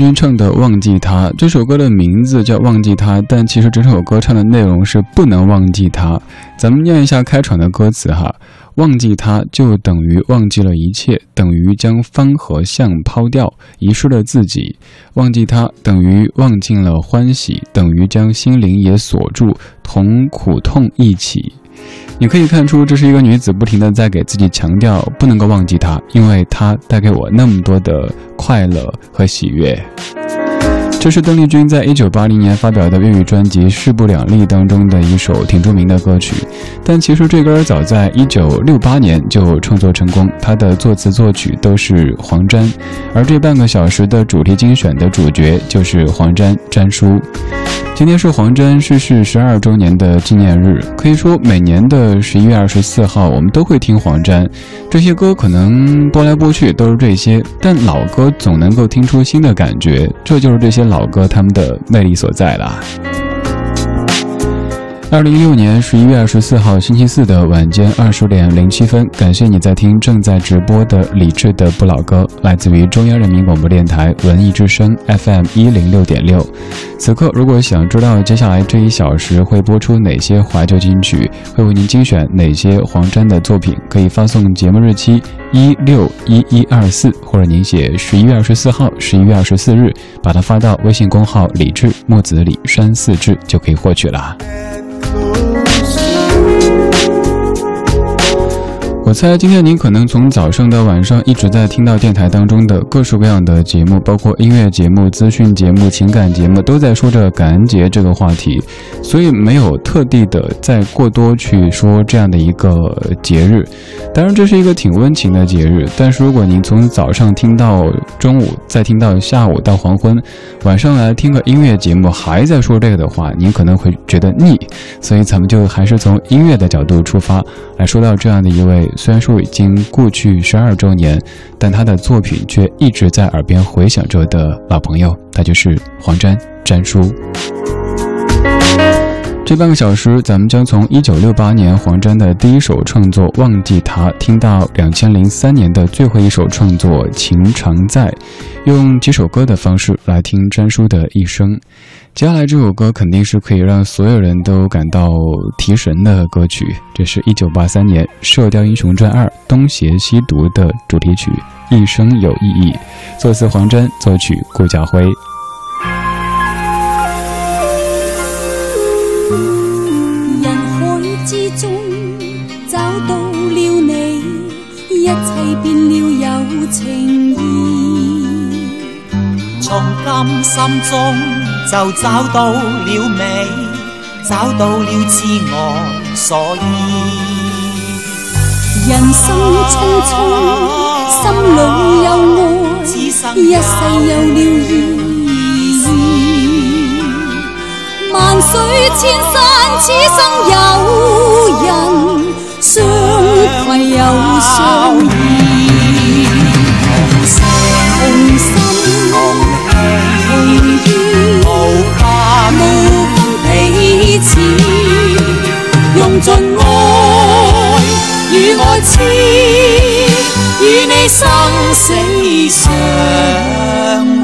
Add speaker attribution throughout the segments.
Speaker 1: 君唱的《忘记他》这首歌的名字叫《忘记他》，但其实整首歌唱的内容是不能忘记他。咱们念一下开场的歌词哈：忘记他就等于忘记了一切，等于将方和向抛掉，遗失了自己；忘记他等于忘尽了欢喜，等于将心灵也锁住，同苦痛一起。你可以看出，这是一个女子不停的在给自己强调，不能够忘记他，因为他带给我那么多的快乐和喜悦。这是邓丽君在一九八零年发表的粤语专辑《势不两立》当中的一首挺著名的歌曲，但其实这歌早在一九六八年就创作成功，它的作词作曲都是黄沾，而这半个小时的主题精选的主角就是黄沾沾叔。今天是黄沾逝世十二周年的纪念日，可以说每年的十一月二十四号，我们都会听黄沾。这些歌可能播来播去都是这些，但老歌总能够听出新的感觉，这就是这些老歌他们的魅力所在了。二零一六年十一月二十四号星期四的晚间二十点零七分，感谢你在听正在直播的李志的不老歌，来自于中央人民广播电台文艺之声 FM 一零六点六。此刻，如果想知道接下来这一小时会播出哪些怀旧金曲，会为您精选哪些黄沾的作品，可以发送节目日期一六一一二四，或者您写十一月二十四号、十一月二十四日，把它发到微信公号李志木子李山四志，就可以获取了。我猜今天您可能从早上到晚上一直在听到电台当中的各式各样的节目，包括音乐节目、资讯节目、情感节目，都在说着感恩节这个话题，所以没有特地的再过多去说这样的一个节日。当然，这是一个挺温情的节日，但是如果您从早上听到中午，再听到下午到黄昏，晚上来听个音乐节目还在说这个的话，您可能会觉得腻。所以咱们就还是从音乐的角度出发来说到这样的一位。虽然说已经过去十二周年，但他的作品却一直在耳边回响着的老朋友，他就是黄沾沾叔。这半个小时，咱们将从一九六八年黄沾的第一首创作《忘记他》听到两千零三年的最后一首创作《情常在》，用几首歌的方式来听沾叔的一生。接下来这首歌肯定是可以让所有人都感到提神的歌曲，这是一九八三年《射雕英雄传二：东邪西毒》的主题曲《一生有意义》，作词黄沾，作曲顾家辉。
Speaker 2: 人海之中找到了你，一切变了有情意，
Speaker 3: 从今心中。就找到了美，找到了自我所依。
Speaker 2: 人生匆匆，心里有爱，一世有了意义。万水千山，此生有人相携又相依
Speaker 4: 痴与你生死相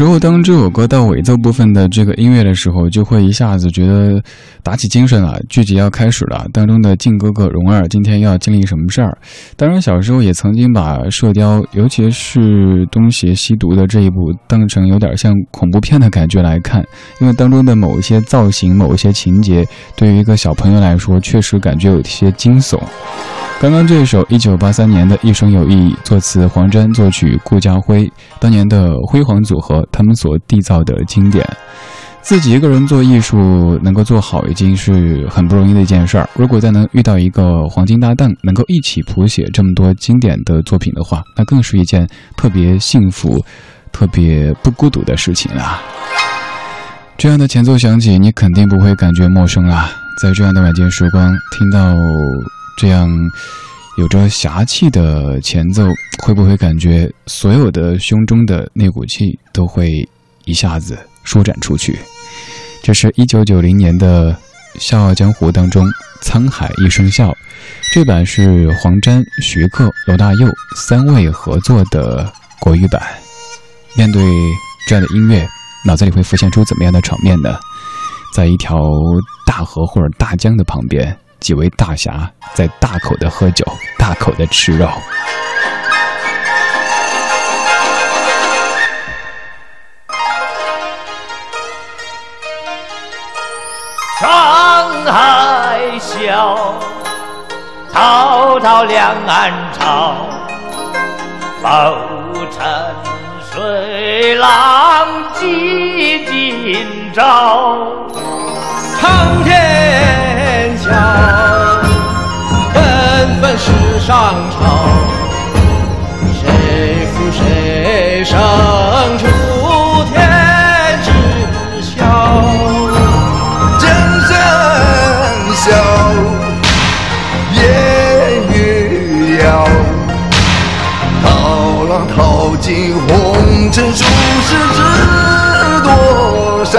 Speaker 1: 时候，当这首歌到尾奏部分的这个音乐的时候，就会一下子觉得打起精神了，剧集要开始了。当中的靖哥哥、蓉儿今天要经历什么事儿？当然，小时候也曾经把《射雕》，尤其是东邪西毒的这一部，当成有点像恐怖片的感觉来看，因为当中的某一些造型、某一些情节，对于一个小朋友来说，确实感觉有些惊悚。刚刚这首一九八三年的《一生有意义》，作词黄沾，作曲顾嘉辉，当年的辉煌组合，他们所缔造的经典。自己一个人做艺术，能够做好，已经是很不容易的一件事儿。如果再能遇到一个黄金搭档，能够一起谱写这么多经典的作品的话，那更是一件特别幸福、特别不孤独的事情啦。这样的前奏响起，你肯定不会感觉陌生啦。在这样的晚间时光，听到这样有着侠气的前奏，会不会感觉所有的胸中的那股气都会一下子舒展出去？这是一九九零年的《笑傲江湖》当中《沧海一声笑》，这版是黄沾、徐克、罗大佑三位合作的国语版。面对这样的音乐，脑子里会浮现出怎么样的场面呢？在一条大河或者大江的旁边，几位大侠在大口的喝酒，大口的吃肉。
Speaker 5: 沧海笑，滔滔两岸潮。浮沉水浪几今朝。
Speaker 6: 苍天世上潮。谁负谁胜出天知晓。
Speaker 7: 江山笑，烟雨遥。涛浪淘尽红尘，俗世知多少？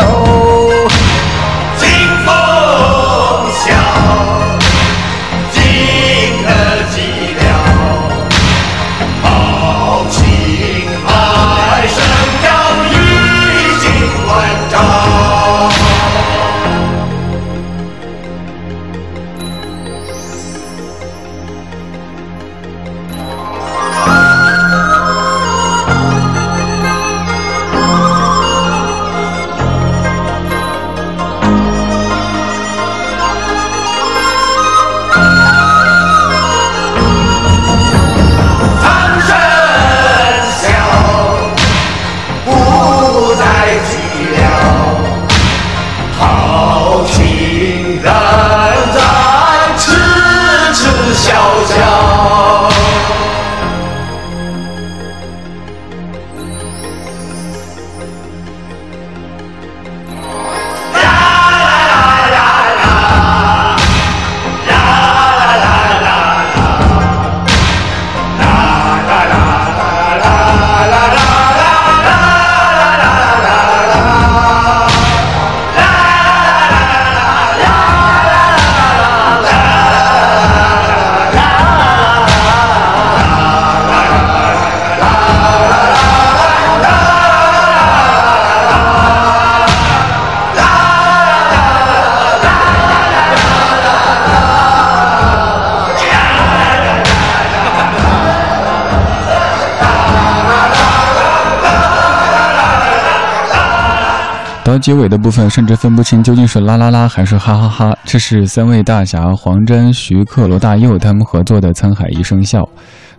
Speaker 1: 到结尾的部分，甚至分不清究竟是啦啦啦还是哈哈哈。这是三位大侠黄沾、徐克、罗大佑他们合作的《沧海一声笑》。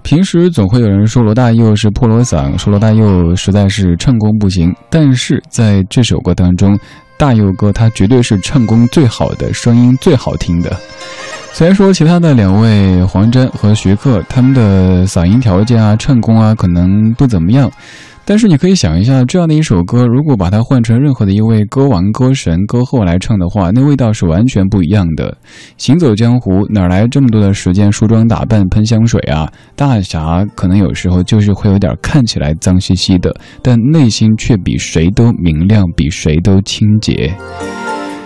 Speaker 1: 平时总会有人说罗大佑是破锣嗓，说罗大佑实在是唱功不行。但是在这首歌当中，大佑哥他绝对是唱功最好的，声音最好听的。虽然说其他的两位黄沾和徐克他们的嗓音条件啊、唱功啊可能不怎么样。但是你可以想一下，这样的一首歌，如果把它换成任何的一位歌王、歌神、歌后来唱的话，那味道是完全不一样的。行走江湖，哪来这么多的时间梳妆打扮、喷香水啊？大侠可能有时候就是会有点看起来脏兮兮的，但内心却比谁都明亮，比谁都清洁。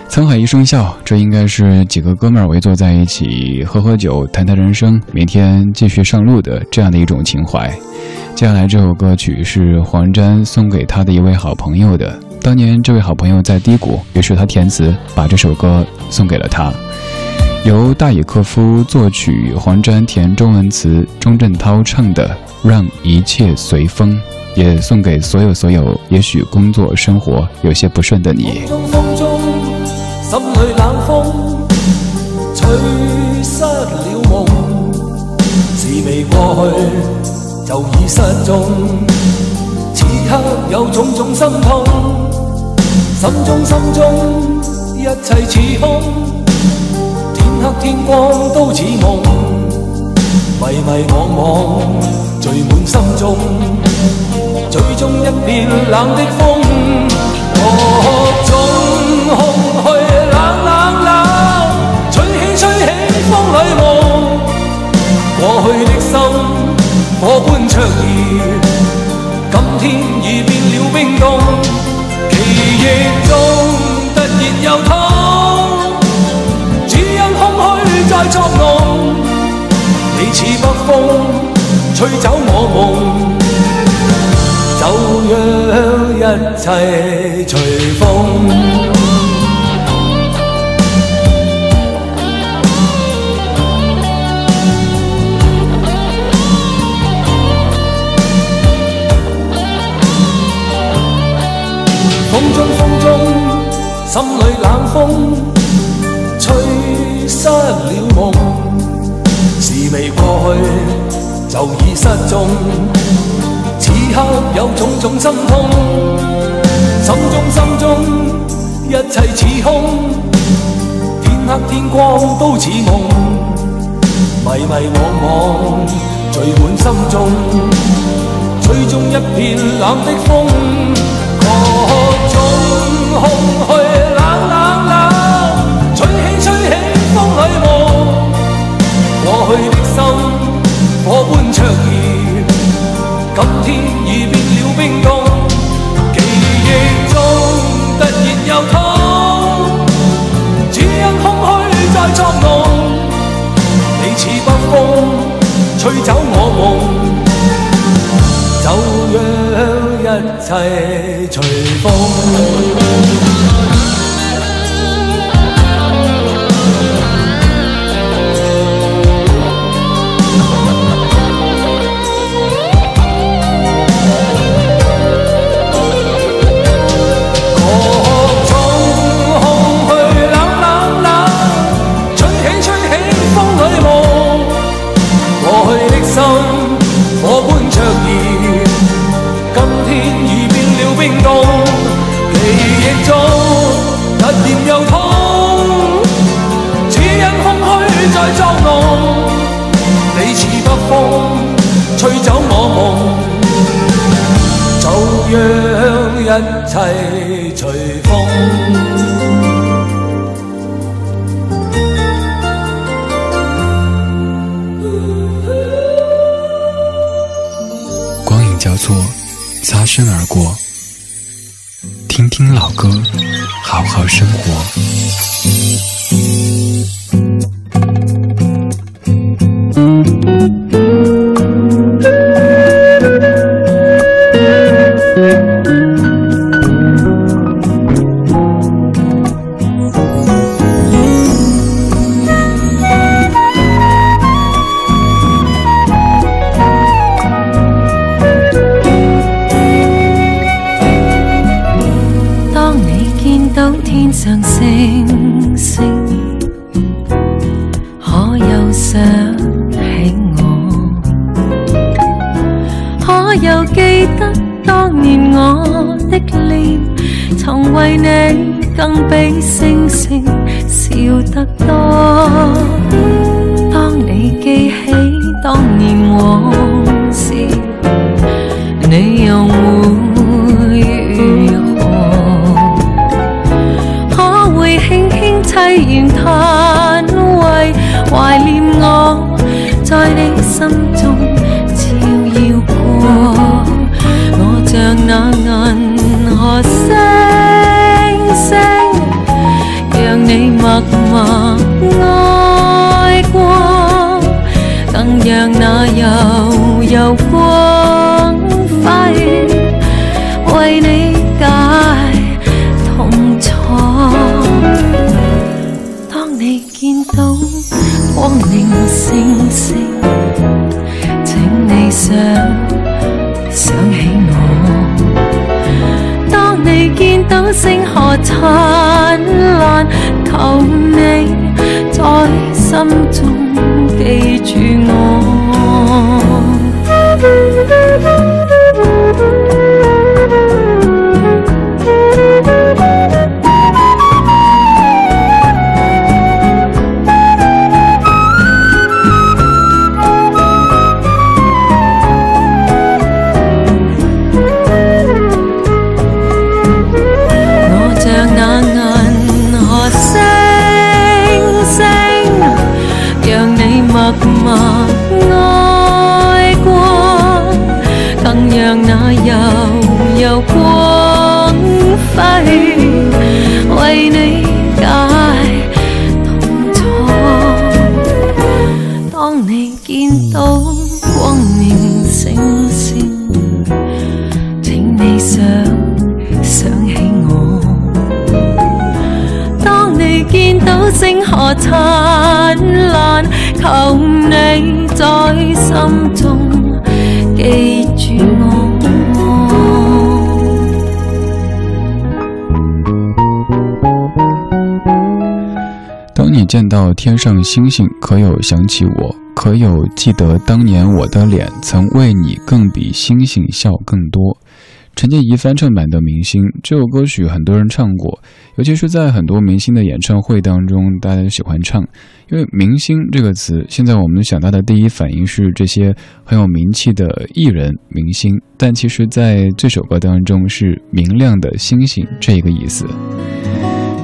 Speaker 1: 沧海一声笑，这应该是几个哥们儿围坐在一起喝喝酒、谈谈人生，明天继续上路的这样的一种情怀。接下来这首歌曲是黄沾送给他的一位好朋友的。当年这位好朋友在低谷，于是他填词把这首歌送给了他。由大野克夫作曲，黄沾填中文词，钟镇涛唱的《让一切随风》，也送给所有所有也许工作生活有些不顺的你。
Speaker 8: 心里冷风吹失了梦，事未过去就已失踪。此刻有种种心痛，心中心中一切似空，天黑天光都似梦，迷迷惘惘聚满心中，最终一片冷的风，各风里望过去的心火般灼热，今天已变了冰冻。记忆中突然又痛，只因空虚在作弄。你似北风，吹走我梦，就让一切随风。心里冷风吹失了梦。事未过去就已失踪，此刻有种种心痛。心中心中一切似空，天黑天光都似梦，迷迷惘惘聚满心中，吹中一片冷的风。各种空虚，心火般灼热，今天已变了冰冻。记忆中突然又痛，只因空虚在作弄。你似北风，吹走我梦。就让一切随风。
Speaker 2: 擦身而过，听听老歌，好好生活。可有想起我？可有记得当年我的脸，曾为你更比星星笑得多？当你记起当年往默默爱过，更让那悠悠光辉为你解痛楚。当你见到光明星星，请你想想起我。当你见到星河灿求你在心中记住我。求你在心中记住我。
Speaker 1: 当你见到天上星星，可有想起我？可有记得当年我的脸曾为你更比星星笑更多？陈洁仪翻唱版的《明星》这首歌曲，很多人唱过，尤其是在很多明星的演唱会当中，大家都喜欢唱。因为“明星”这个词，现在我们想到的第一反应是这些很有名气的艺人明星，但其实在这首歌当中是明亮的星星这一个意思。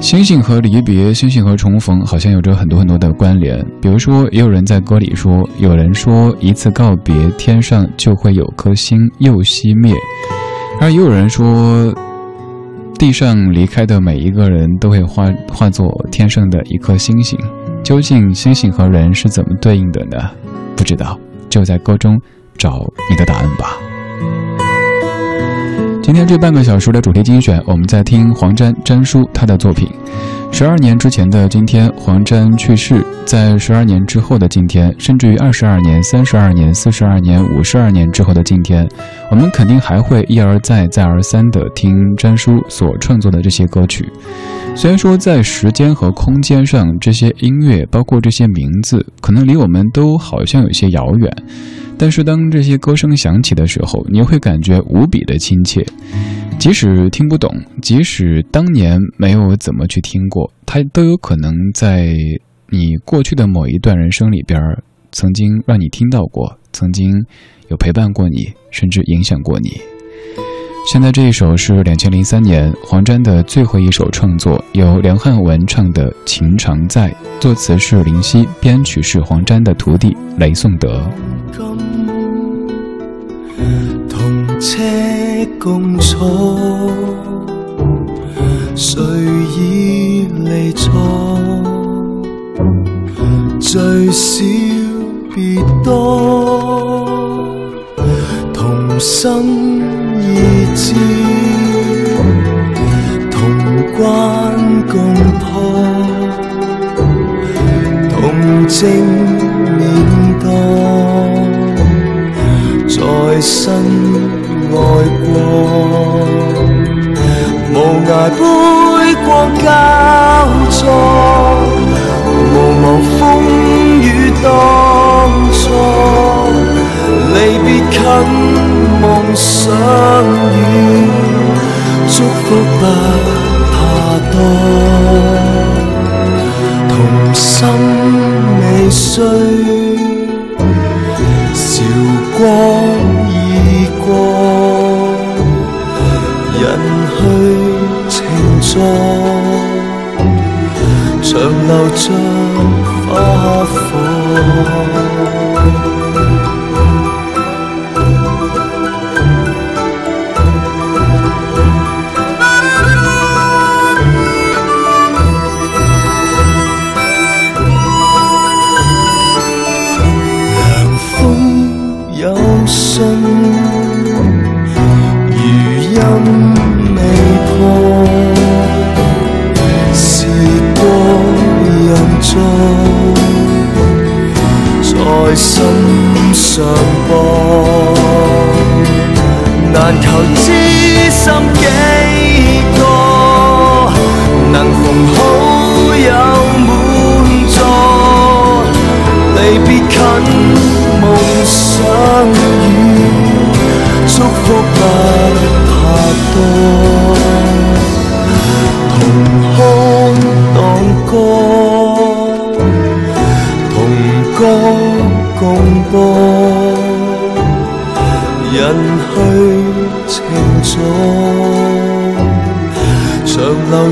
Speaker 1: 星星和离别，星星和重逢，好像有着很多很多的关联。比如说，也有人在歌里说，有人说一次告别，天上就会有颗星又熄灭；而也有人说，地上离开的每一个人都会化化作天上的一颗星星。究竟星星和人是怎么对应的呢？不知道，就在歌中找你的答案吧。今天这半个小时的主题精选，我们在听黄沾沾叔他的作品。十二年之前的今天，黄沾去世；在十二年之后的今天，甚至于二十二年、三十二年、四十二年、五十二年之后的今天，我们肯定还会一而再、再而三地听沾叔所创作的这些歌曲。虽然说在时间和空间上，这些音乐，包括这些名字，可能离我们都好像有些遥远。但是当这些歌声响起的时候，你会感觉无比的亲切。即使听不懂，即使当年没有怎么去听过，它都有可能在你过去的某一段人生里边，曾经让你听到过，曾经有陪伴过你，甚至影响过你。现在这一首是两千零三年黄沾的最后一首创作，由梁汉文唱的《情常在》，作词是林夕，编曲是黄沾的徒弟雷颂德。
Speaker 7: 同共坐，谁已离座？最少别多，同心意志，同关共破，同正面當。在身過，無涯杯光，交錯，無望風雨當初，離別近，夢想遠，祝福不怕多，同心未碎，corazón. 心上播，难求知心几个，能逢好友满座，离别近，梦想远。祝福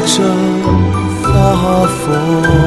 Speaker 7: 着花火。